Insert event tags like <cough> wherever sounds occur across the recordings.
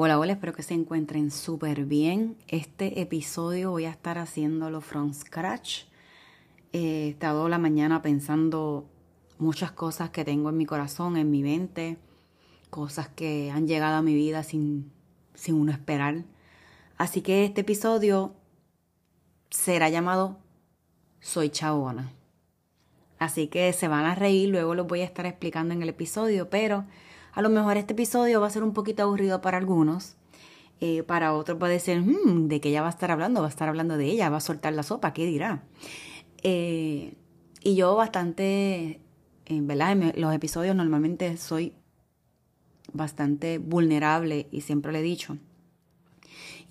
Hola, hola, espero que se encuentren súper bien. Este episodio voy a estar haciéndolo from scratch. he estado la mañana pensando muchas cosas que tengo en mi corazón, en mi mente, cosas que han llegado a mi vida sin, sin uno esperar. Así que este episodio será llamado Soy Chabona. Así que se van a reír, luego lo voy a estar explicando en el episodio, pero a lo mejor este episodio va a ser un poquito aburrido para algunos. Eh, para otros puede decir, hmm, ¿de qué ella va a estar hablando? Va a estar hablando de ella, va a soltar la sopa, ¿qué dirá? Eh, y yo bastante, en ¿verdad? En los episodios normalmente soy bastante vulnerable y siempre le he dicho.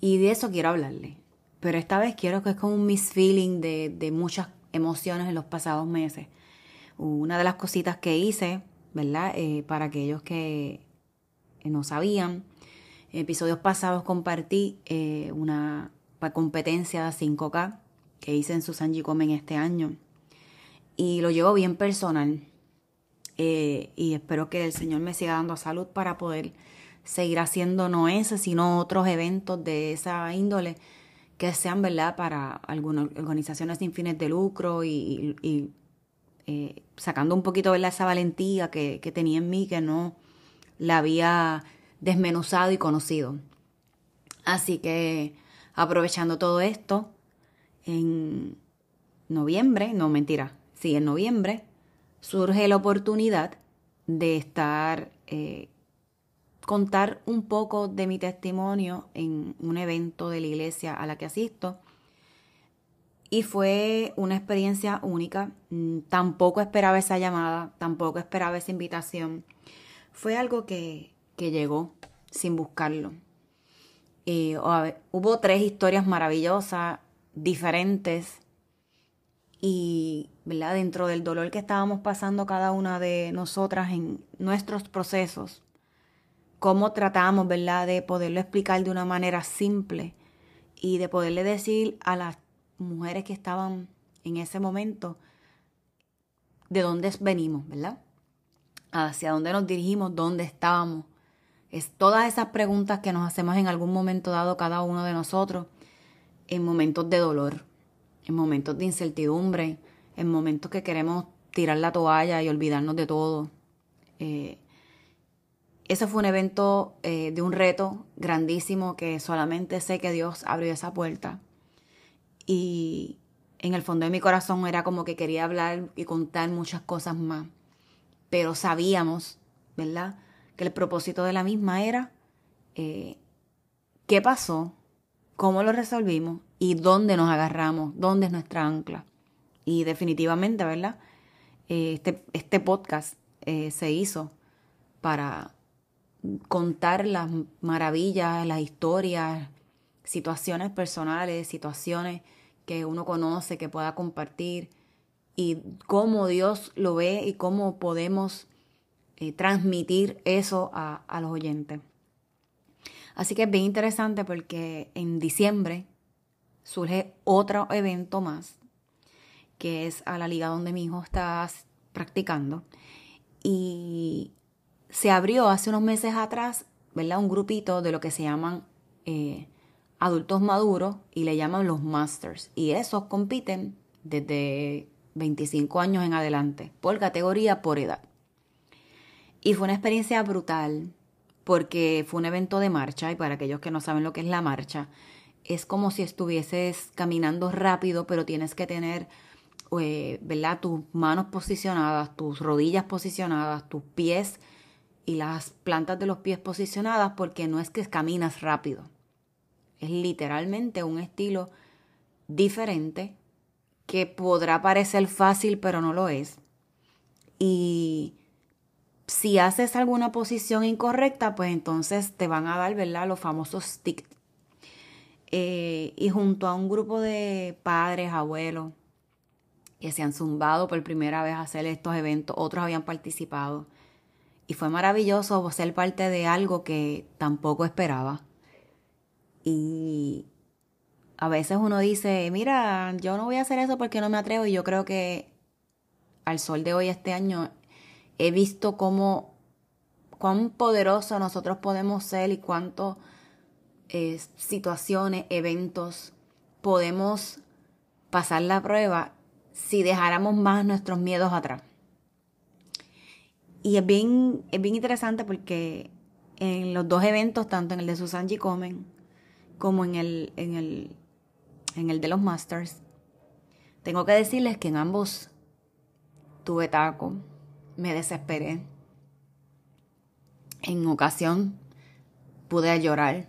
Y de eso quiero hablarle. Pero esta vez quiero que es como un misfeeling de, de muchas emociones en los pasados meses. Una de las cositas que hice ¿verdad? Eh, para aquellos que no sabían, episodios pasados compartí eh, una competencia de 5K que hice en Susan Comen este año y lo llevo bien personal eh, y espero que el Señor me siga dando salud para poder seguir haciendo no ese, sino otros eventos de esa índole que sean, ¿verdad?, para algunas organizaciones sin fines de lucro y eh, sacando un poquito de esa valentía que, tenía en mí, que no la había desmenuzado y conocido. Así que aprovechando todo esto, en noviembre, no mentira, sí, en noviembre, surge la oportunidad de estar, eh, contar un poco de mi testimonio en un evento de la iglesia a la que asisto y fue una experiencia única. Mm, tampoco esperaba esa llamada, tampoco esperaba esa invitación. Fue algo que, llegó sin buscarlo. hubo tres historias maravillosas, diferentes, y ¿verdad? dentro del dolor que estábamos pasando cada una de nosotras en nuestros procesos, cómo tratamos ¿verdad? de poderlo explicar de una manera simple y de poderle decir a las mujeres que estaban en ese momento, de dónde venimos, ¿verdad? Hacia dónde nos dirigimos, dónde estábamos. Es todas esas preguntas que nos hacemos en algún momento dado cada uno de nosotros, en momentos de dolor, en momentos de incertidumbre, en momentos que queremos tirar la toalla y olvidarnos de todo. Eh, ese fue un evento eh, de un reto grandísimo que solamente sé que Dios abrió esa puerta y en el fondo de mi corazón era como que quería hablar y contar muchas cosas más. Pero sabíamos, ¿verdad? Que el propósito de la misma era eh, qué pasó cómo lo resolvimos y dónde nos agarramos, dónde es nuestra ancla. Y definitivamente, ¿verdad? Eh, este, este podcast eh, se hizo para contar las maravillas, las historias, situaciones personales, situaciones que uno conoce, que pueda compartir y cómo Dios lo ve y cómo podemos eh, transmitir eso a, los oyentes. Así que es bien interesante porque en diciembre surge otro evento más, que es a la liga donde mi hijo está practicando. Y se abrió hace unos meses atrás, ¿verdad? Un grupito de lo que se llaman eh, adultos maduros y le llaman los masters. Y esos compiten desde 25 años en adelante, por categoría, por edad. Y fue una experiencia brutal porque fue un evento de marcha y para aquellos que no saben lo que es la marcha, es como si estuvieses caminando rápido, pero tienes que tener, eh, ¿verdad? Tus manos posicionadas, tus rodillas posicionadas, tus pies y las plantas de los pies posicionadas porque no es que caminas rápido. Es literalmente un estilo diferente que podrá parecer fácil pero no lo es. Y si haces alguna posición incorrecta, pues entonces te van a dar, ¿verdad? Los famosos sticks. Eh, y junto a un grupo de padres, abuelos, que se han zumbado por primera vez a hacer estos eventos, otros habían participado. Y fue maravilloso ser parte de algo que tampoco esperaba. Y a veces uno dice, mira, yo no voy a hacer eso porque no me atrevo. Y yo creo que al sol de hoy, este año, he visto cómo cuán poderoso nosotros podemos ser y cuántas eh, situaciones, eventos podemos pasar la prueba si dejáramos más nuestros miedos atrás. Y es bien, es bien interesante porque en los dos eventos, tanto en el de Susan G. Comen como en el, en el, en el de los Masters, tengo que decirles que en ambos tuve taco, me desesperé. En ocasión pude llorar.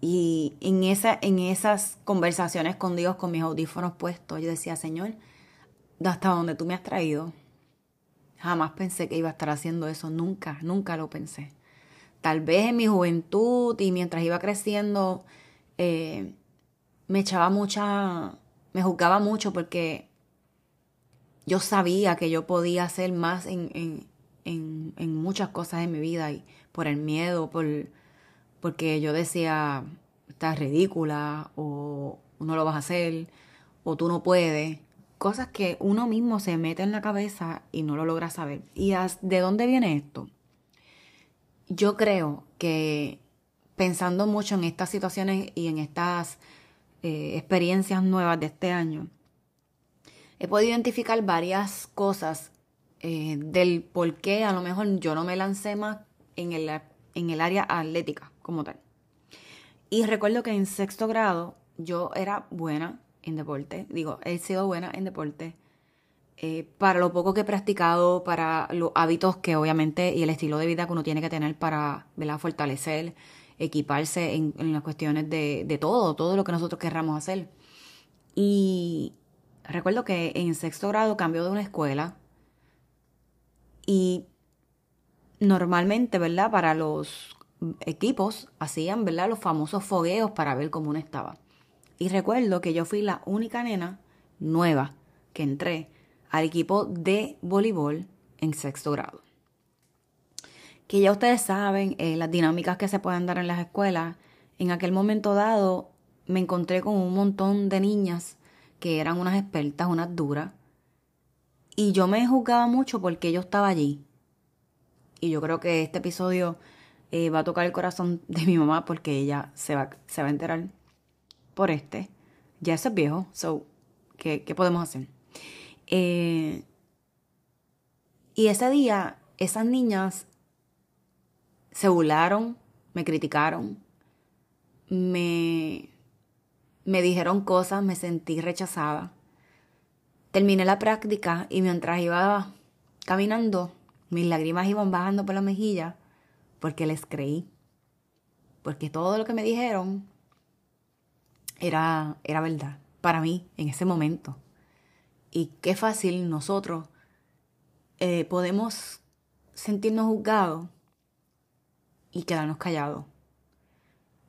Y en, esa, en esas conversaciones con Dios, con mis audífonos puestos, yo decía, Señor, hasta donde tú me has traído, jamás pensé que iba a estar haciendo eso, nunca, nunca lo pensé. Tal vez en mi juventud y mientras iba creciendo, eh, me echaba mucha, me juzgaba mucho porque yo sabía que yo podía hacer más en, en, en, en muchas cosas en mi vida y por el miedo, por, porque yo decía, estás ridícula o no lo vas a hacer o tú no puedes. Cosas que uno mismo se mete en la cabeza y no lo logra saber. ¿Y de dónde viene esto? Yo creo que pensando mucho en estas situaciones y en estas eh, experiencias nuevas de este año, he podido identificar varias cosas eh, del por qué a lo mejor yo no me lancé más en el, en el área atlética como tal. Y recuerdo que en sexto grado yo era buena en deporte, digo, he sido buena en deporte. Eh, para lo poco que he practicado, para los hábitos que obviamente y el estilo de vida que uno tiene que tener para fortalecer, equiparse en, las cuestiones de, de, todo, todo lo que nosotros querramos hacer. Y recuerdo que en sexto grado cambió de una escuela y normalmente, ¿verdad? Para los equipos hacían, ¿verdad? Los famosos fogueos para ver cómo uno estaba. Y recuerdo que yo fui la única nena nueva que entré al equipo de voleibol en sexto grado. Que ya ustedes saben eh, las dinámicas que se pueden dar en las escuelas. En aquel momento dado me encontré con un montón de niñas que eran unas expertas, unas duras. Y yo me juzgaba mucho porque yo estaba allí. Y yo creo que este episodio eh, va a tocar el corazón de mi mamá porque ella se va, a enterar por este. Ya eso es viejo, so, ¿qué, qué podemos hacer? Eh, y ese día, esas niñas se burlaron, me criticaron, me me dijeron cosas, me sentí rechazada. Terminé la práctica y mientras iba caminando, mis lágrimas iban bajando por la mejilla porque les creí. Porque todo lo que me dijeron era, era verdad para mí en ese momento. Y qué fácil nosotros eh, podemos sentirnos juzgados y quedarnos callados.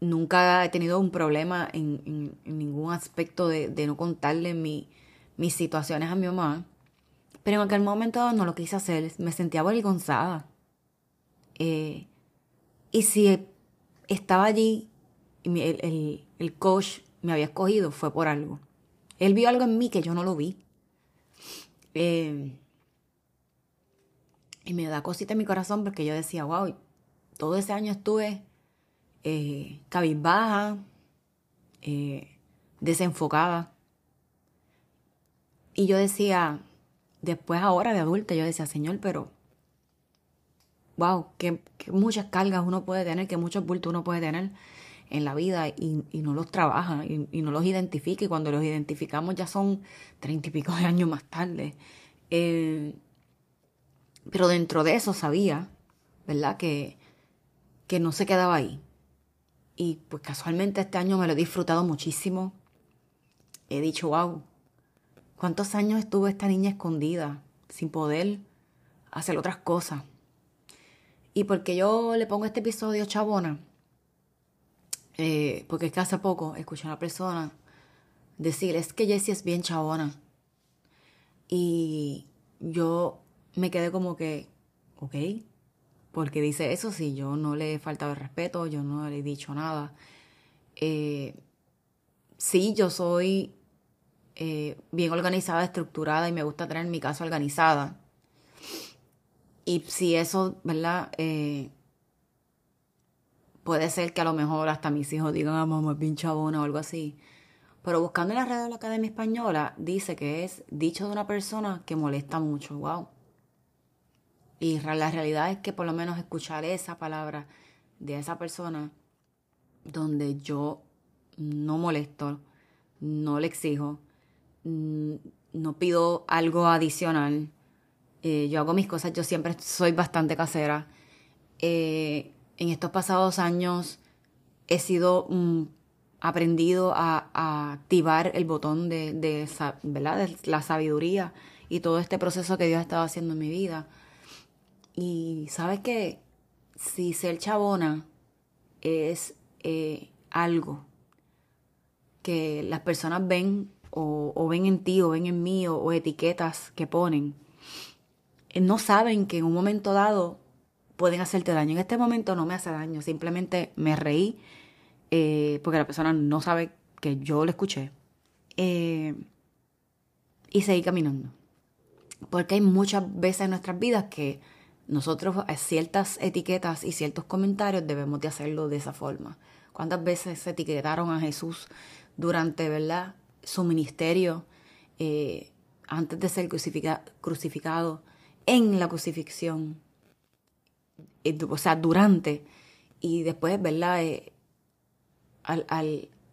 Nunca he tenido un problema en, ningún aspecto de, no contarle mis situaciones a mi mamá. Pero en aquel momento no lo quise hacer. Me sentía avergonzada. Eh, y si estaba allí, el, el coach me había escogido, fue por algo. Él vio algo en mí que yo no lo vi. Eh, y me da cosita en mi corazón porque yo decía, wow, todo ese año estuve eh, cabizbaja, eh, desenfocada. Y yo decía, después ahora de adulta, yo decía, Señor, pero, wow, que, muchas cargas uno puede tener, que muchos bultos uno puede tener en la vida y, no los trabaja y, no los identifica y cuando los identificamos ya son treinta y pico de años más tarde. Eh, pero dentro de eso sabía, ¿verdad? Que, que no se quedaba ahí. Y pues casualmente este año me lo he disfrutado muchísimo. He dicho, wow, ¿cuántos años estuvo esta niña escondida sin poder hacer otras cosas? Y porque yo le pongo este episodio chabona, eh, porque es que hace poco escuché a una persona decir, es que Jessie es bien chabona. Y yo me quedé como que, ok, porque dice eso si yo no le he faltado el respeto, yo no le he dicho nada. Eh, sí, yo soy eh, bien organizada, estructurada y me gusta tener mi casa organizada. Y si eso, ¿verdad? Eh, puede ser que a lo mejor hasta mis hijos digan, ah, mamá es bien chabona o algo así. Pero buscando en la red de la Academia Española, dice que es dicho de una persona que molesta mucho. Wow. Y la realidad es que por lo menos escuchar esa palabra de esa persona donde yo no molesto, no le exijo, mm, no pido algo adicional. Eh, yo hago mis cosas, yo siempre soy bastante casera. Eh, en estos pasados años he sido mm, aprendido a, activar el botón de, ¿verdad? de la sabiduría y todo este proceso que Dios ha estado haciendo en mi vida. Y sabes que si ser chabona es eh, algo que las personas ven o, ven en ti o ven en mí o etiquetas que ponen, eh, no saben que en un momento dado pueden hacerte daño. En este momento no me hace daño, simplemente me reí eh, porque la persona no sabe que yo lo escuché eh, y seguí caminando. Porque hay muchas veces en nuestras vidas que nosotros a ciertas etiquetas y ciertos comentarios debemos de hacerlo de esa forma. ¿Cuántas veces se etiquetaron a Jesús durante ¿verdad? su ministerio eh, antes de ser crucificado en la crucifixión? Eh, o sea, durante, y después, ¿verdad? Eh, al,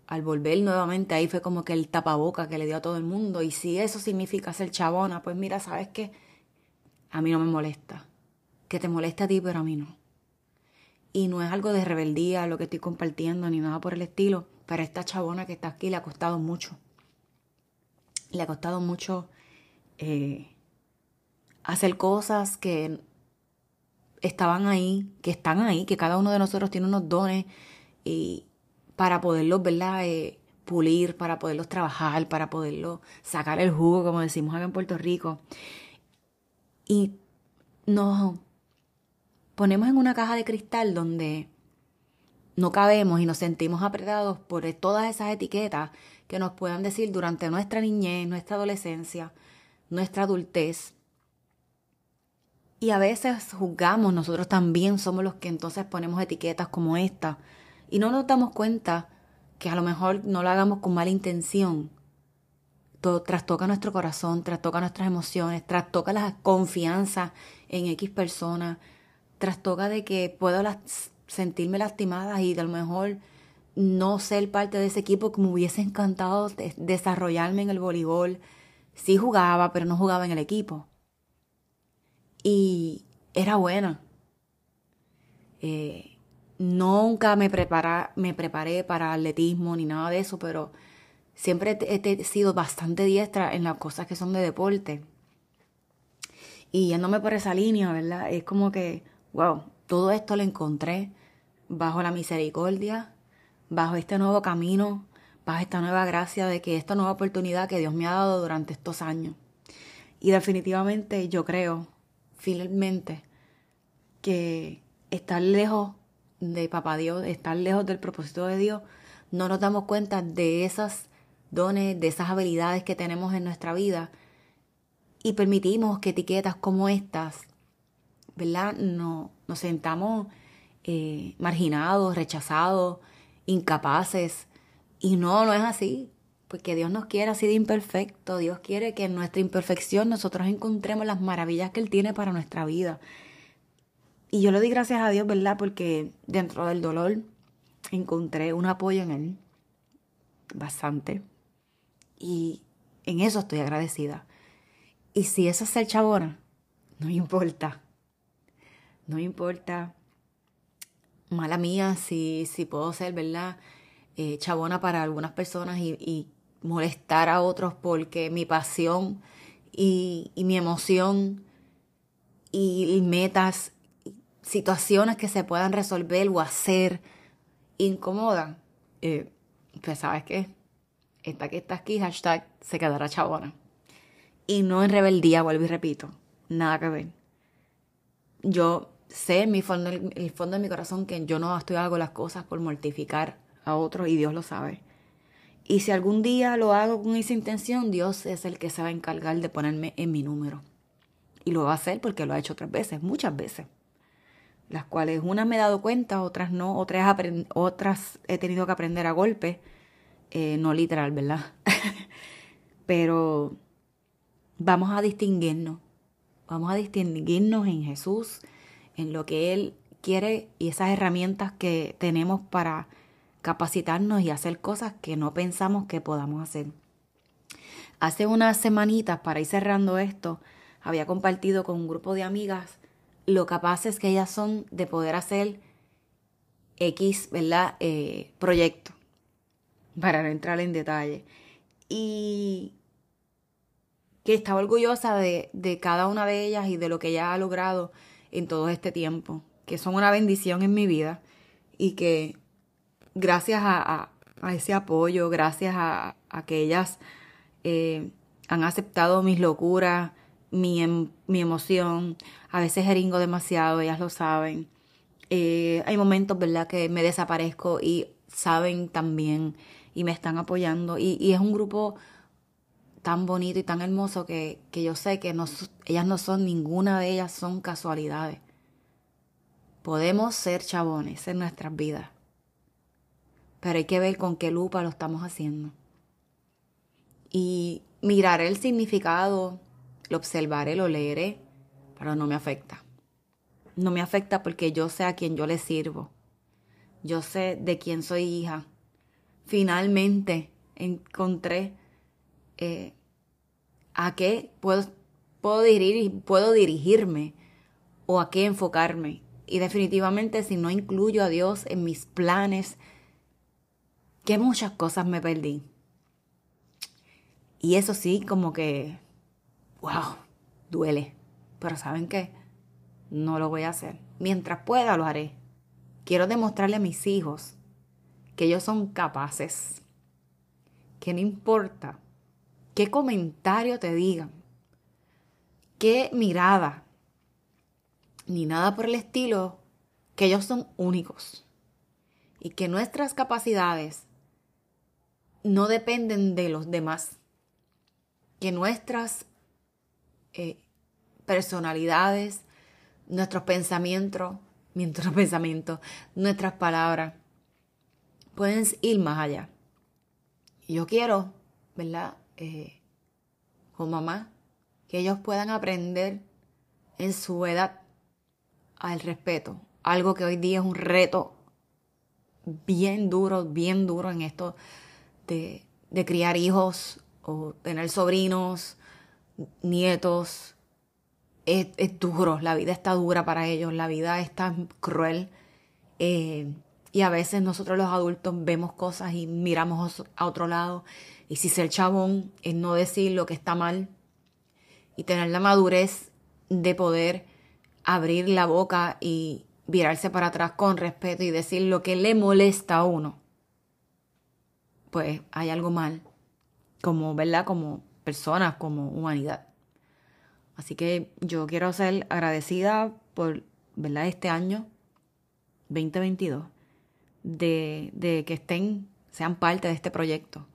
al, volver nuevamente ahí fue como que el tapaboca que le dio a todo el mundo. Y si eso significa ser chabona, pues mira, ¿sabes qué? A mí no me molesta. Que te molesta a ti, pero a mí no. Y no es algo de rebeldía lo que estoy compartiendo, ni nada por el estilo. Pero esta chabona que está aquí le ha costado mucho. Le ha costado mucho eh, hacer cosas que estaban ahí, que están ahí, que cada uno de nosotros tiene unos dones y para poderlos, ¿verdad? Eh, pulir, para poderlos trabajar, para poderlos sacar el jugo, como decimos acá en Puerto Rico. Y nos ponemos en una caja de cristal donde no cabemos y nos sentimos apretados por todas esas etiquetas que nos puedan decir durante nuestra niñez, nuestra adolescencia, nuestra adultez. Y a veces juzgamos, nosotros también somos los que entonces ponemos etiquetas como esta. Y no nos damos cuenta que a lo mejor no lo hagamos con mala intención. Todo, trastoca nuestro corazón, trastoca nuestras emociones, trastoca la confianza en X persona, trastoca de que puedo sentirme lastimada y de a lo mejor no ser parte de ese equipo que me hubiese encantado desarrollarme en el voleibol. Sí jugaba, pero no jugaba en el equipo y era buena. Eh, nunca me, prepara, me preparé para atletismo ni nada de eso, pero siempre he, sido bastante diestra en las cosas que son de deporte. Y yéndome por esa línea, ¿verdad? Es como que, wow, todo esto lo encontré bajo la misericordia, bajo este nuevo camino, bajo esta nueva gracia de que esta nueva oportunidad que Dios me ha dado durante estos años. Y definitivamente yo creo, finalmente, que estar lejos de Papá Dios, estar lejos del propósito de Dios, no nos damos cuenta de esas dones, de esas habilidades que tenemos en nuestra vida y permitimos que etiquetas como estas, ¿verdad? No, nos sentamos eh, marginados, rechazados, incapaces. Y no, no es así, porque Dios nos quiere así de imperfecto. Dios quiere que en nuestra imperfección nosotros encontremos las maravillas que Él tiene para nuestra vida. Y yo le doy gracias a Dios, ¿verdad? Porque dentro del dolor encontré un apoyo en Él, bastante. Y en eso estoy agradecida. Y si eso es ser chabona, no importa. No importa. Mala mía si, si puedo ser, ¿verdad? Eh, chabona para algunas personas y, molestar a otros porque mi pasión y, mi emoción y, metas, situaciones que se puedan resolver o hacer incomodan. Eh, pues sabes qué, esta que está aquí, hashtag, se quedará chabona y no en rebeldía, vuelvo y repito, nada que ver. Yo sé en mi fondo, el fondo de mi corazón que yo no estoy hago las cosas por mortificar a otros y Dios lo sabe. Y si algún día lo hago con esa intención, Dios es el que se va a encargar de ponerme en mi número. Y lo va a hacer porque lo ha hecho otras veces, muchas veces. Las cuales unas me he dado cuenta, otras no, otras, otras he tenido que aprender a golpe. Eh, no literal, ¿verdad? <laughs> Pero vamos a distinguirnos. Vamos a distinguirnos en Jesús, en lo que Él quiere y esas herramientas que tenemos para capacitarnos y hacer cosas que no pensamos que podamos hacer. Hace unas semanitas, para ir cerrando esto, había compartido con un grupo de amigas lo capaces que ellas son de poder hacer X, ¿verdad? Eh, proyecto, para no entrar en detalle. Y que estaba orgullosa de, cada una de ellas y de lo que ella ha logrado en todo este tiempo, que son una bendición en mi vida y que gracias a, ese apoyo, gracias a, que ellas eh, han aceptado mis locuras, mi, em, mi, emoción, a veces jeringo demasiado, ellas lo saben. Eh, hay momentos, ¿verdad?, que me desaparezco y saben también y me están apoyando. Y, y es un grupo tan bonito y tan hermoso que, yo sé que no, ellas no son, ninguna de ellas son casualidades. Podemos ser chabones en nuestras vidas, pero hay que ver con qué lupa lo estamos haciendo. Y miraré el significado, lo observaré, lo leeré, pero no me afecta. No me afecta porque yo sé a quién yo le sirvo. Yo sé de quién soy hija. Finalmente encontré eh, a qué puedo, puedo, puedo dirigirme o a qué enfocarme. Y definitivamente si no incluyo a Dios en mis planes, que muchas cosas me perdí. Y eso sí, como que, wow, duele. Pero ¿saben qué? No lo voy a hacer. Mientras pueda, lo haré. Quiero demostrarle a mis hijos que ellos son capaces. Que no importa qué comentario te digan, qué mirada, ni nada por el estilo, que ellos son únicos y que nuestras capacidades no dependen de los demás, que nuestras eh, personalidades, nuestros pensamientos, <laughs> nuestros pensamientos, nuestras palabras pueden ir más allá. Yo quiero, ¿verdad? eh, o mamá, que ellos puedan aprender en su edad al respeto. Algo que hoy día es un reto bien duro, bien duro en esto de, criar hijos o tener sobrinos, nietos. Es, es, duro, la vida está dura para ellos, la vida es tan cruel Eh, y a veces nosotros los adultos vemos cosas y miramos a otro lado. Y si ser chabón es no decir lo que está mal y tener la madurez de poder abrir la boca y virarse para atrás con respeto y decir lo que le molesta a uno, pues hay algo mal, como, ¿verdad? Como personas, como humanidad. Así que yo quiero ser agradecida por, ¿verdad? Este año 2022, de, de que estén, sean parte de este proyecto.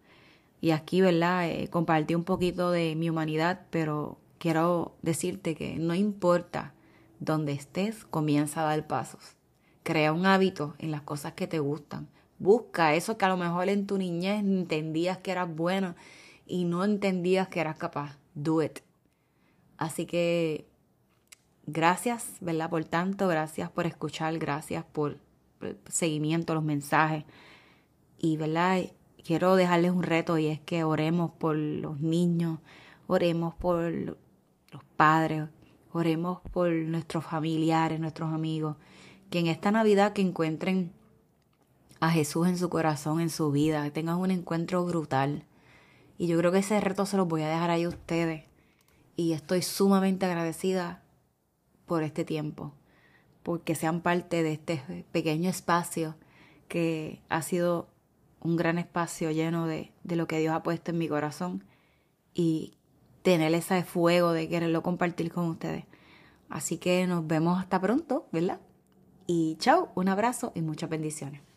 Y aquí, ¿verdad? Eh, compartí un poquito de mi humanidad, pero quiero decirte que no importa donde estés, comienza a dar pasos. Crea un hábito en las cosas que te gustan. Busca eso que a lo mejor en tu niñez entendías que eras bueno y no entendías que eras capaz. Do it. Así que gracias, ¿verdad? Por tanto, gracias por escuchar, gracias por el seguimiento, los mensajes. Y, ¿verdad? Quiero dejarles un reto y es que oremos por los niños, oremos por los padres, Oremos por nuestros familiares, nuestros amigos, que en esta Navidad que encuentren a Jesús en su corazón, en su vida, que tengan un encuentro brutal. Y yo creo que ese reto se los voy a dejar ahí a ustedes. Y estoy sumamente agradecida por este tiempo, porque sean parte de este pequeño espacio que ha sido un gran espacio lleno de, de lo que Dios ha puesto en mi corazón y tener ese fuego de quererlo compartir con ustedes. Así que nos vemos hasta pronto, ¿verdad? Y chao, un abrazo y muchas bendiciones.